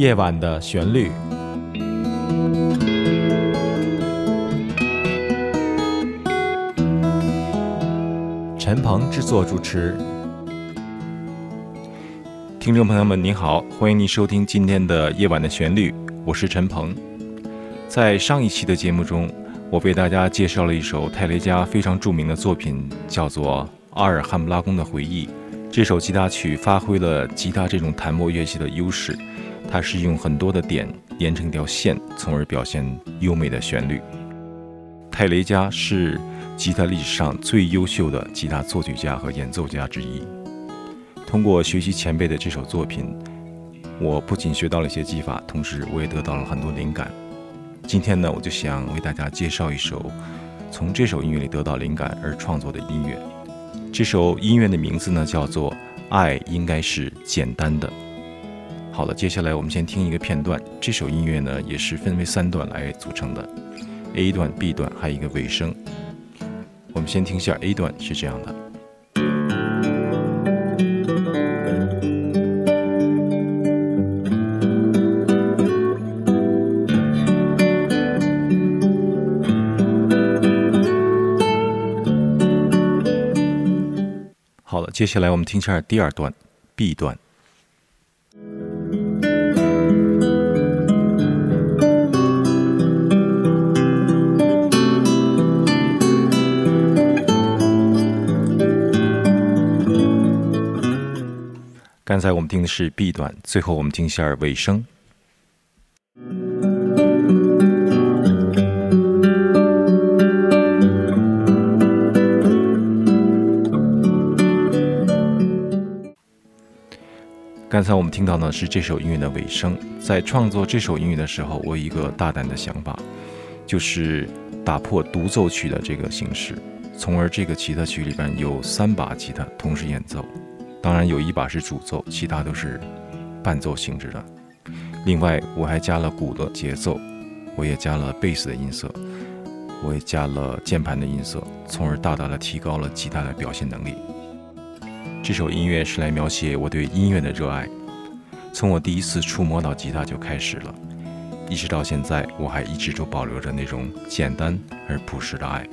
夜晚的旋律，陈鹏制作主持。听众朋友们，您好，欢迎您收听今天的夜晚的旋律，我是陈鹏。在上一期的节目中，我为大家介绍了一首泰雷加非常著名的作品，叫做《阿尔汉布拉宫的回忆》。这首吉他曲发挥了吉他这种弹拨乐器的优势，它是用很多的点连成一条线，从而表现优美的旋律。泰雷加是吉他历史上最优秀的吉他作曲家和演奏家之一。通过学习前辈的这首作品，我不仅学到了一些技法，同时我也得到了很多灵感。今天呢，我就想为大家介绍一首从这首音乐里得到灵感而创作的音乐。这首音乐的名字呢，叫做《爱应该是简单的》。好了，接下来我们先听一个片段。这首音乐呢，也是分为三段来组成的：A 段、B 段，还有一个尾声。我们先听一下 A 段，是这样的。好了接下来我们听一下第二段，B 段。刚才我们听的是 B 段，最后我们听一下尾声。刚才我们听到呢是这首音乐的尾声。在创作这首音乐的时候，我有一个大胆的想法，就是打破独奏曲的这个形式，从而这个吉他曲里边有三把吉他同时演奏，当然有一把是主奏，其他都是伴奏性质的。另外，我还加了鼓的节奏，我也加了贝斯的音色，我也加了键盘的音色，从而大大的提高了吉他的表现能力。这首音乐是来描写我对音乐的热爱，从我第一次触摸到吉他就开始了，一直到现在，我还一直都保留着那种简单而朴实的爱。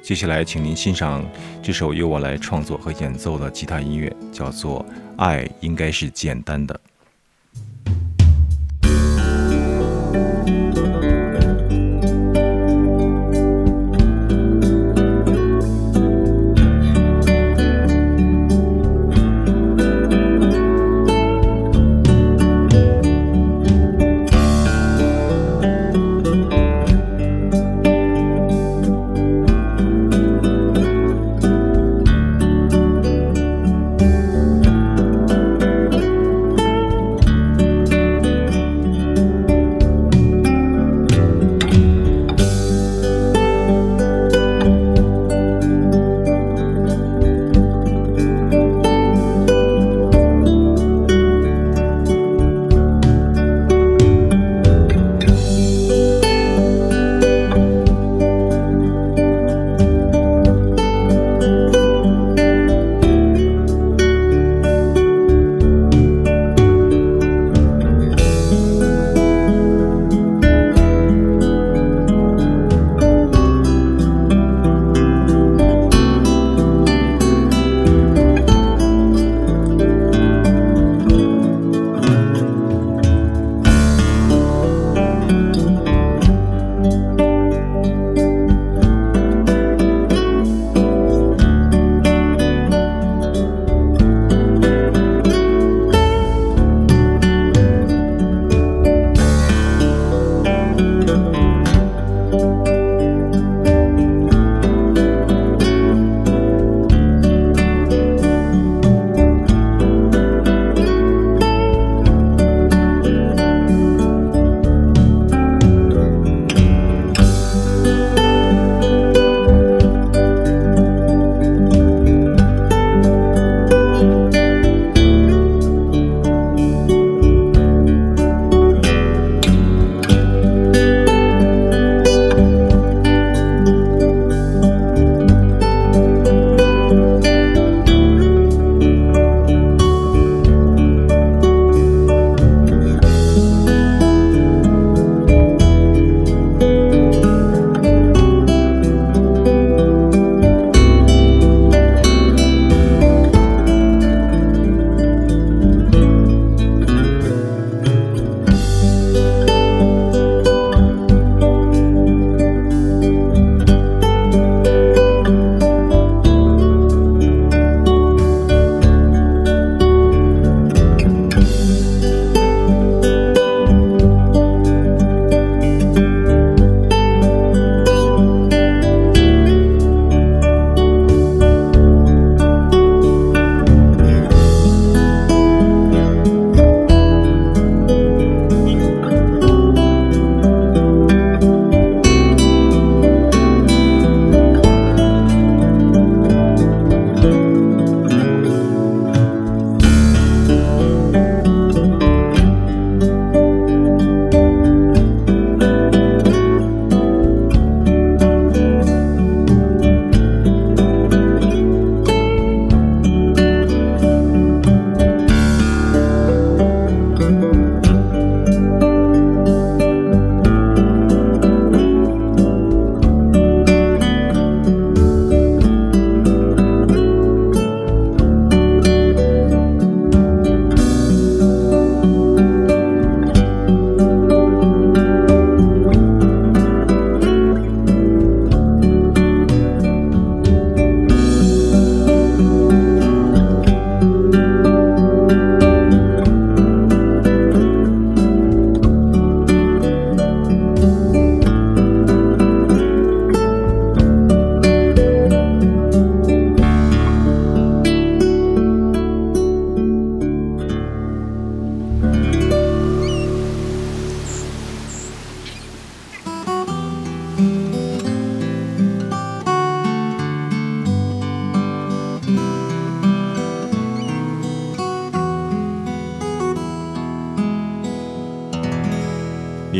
接下来，请您欣赏这首由我来创作和演奏的吉他音乐，叫做《爱应该是简单的》。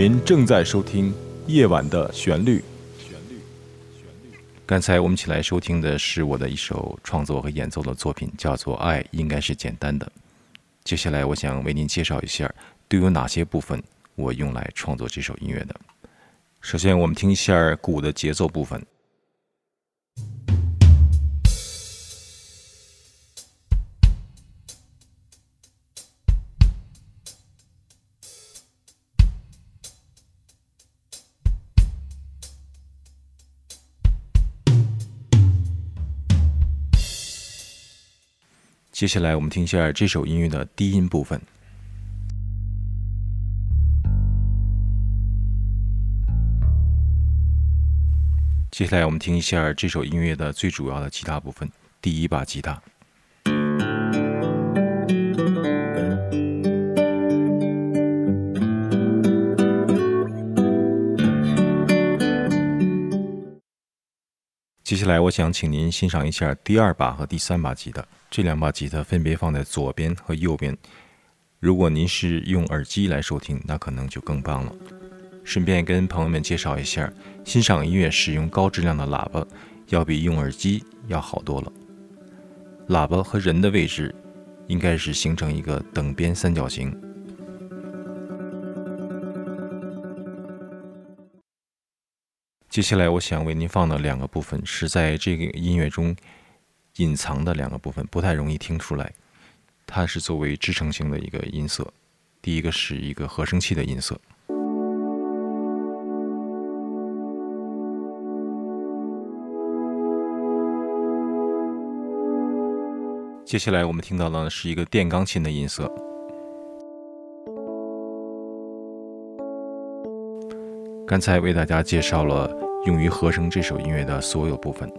您正在收听《夜晚的旋律》。刚才我们一起来收听的是我的一首创作和演奏的作品，叫做《爱应该是简单的》。接下来，我想为您介绍一下都有哪些部分我用来创作这首音乐的。首先，我们听一下鼓的节奏部分。接下来，我们听一下这首音乐的低音部分。接下来，我们听一下这首音乐的最主要的吉他部分，第一把吉他。接下来，我想请您欣赏一下第二把和第三把吉他。这两把吉他分别放在左边和右边。如果您是用耳机来收听，那可能就更棒了。顺便跟朋友们介绍一下，欣赏音乐使用高质量的喇叭，要比用耳机要好多了。喇叭和人的位置应该是形成一个等边三角形。接下来，我想为您放的两个部分是在这个音乐中隐藏的两个部分，不太容易听出来。它是作为支撑性的一个音色。第一个是一个合成器的音色。接下来我们听到的是一个电钢琴的音色。刚才为大家介绍了。用于合成这首音乐的所有部分。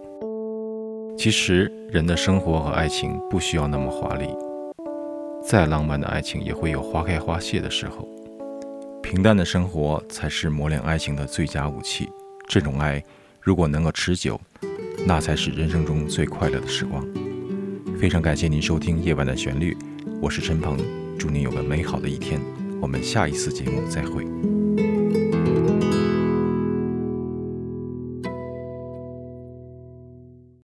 其实，人的生活和爱情不需要那么华丽，再浪漫的爱情也会有花开花谢的时候。平淡的生活才是磨练爱情的最佳武器。这种爱，如果能够持久，那才是人生中最快乐的时光。非常感谢您收听《夜晚的旋律》，我是陈鹏，祝您有个美好的一天。我们下一次节目再会。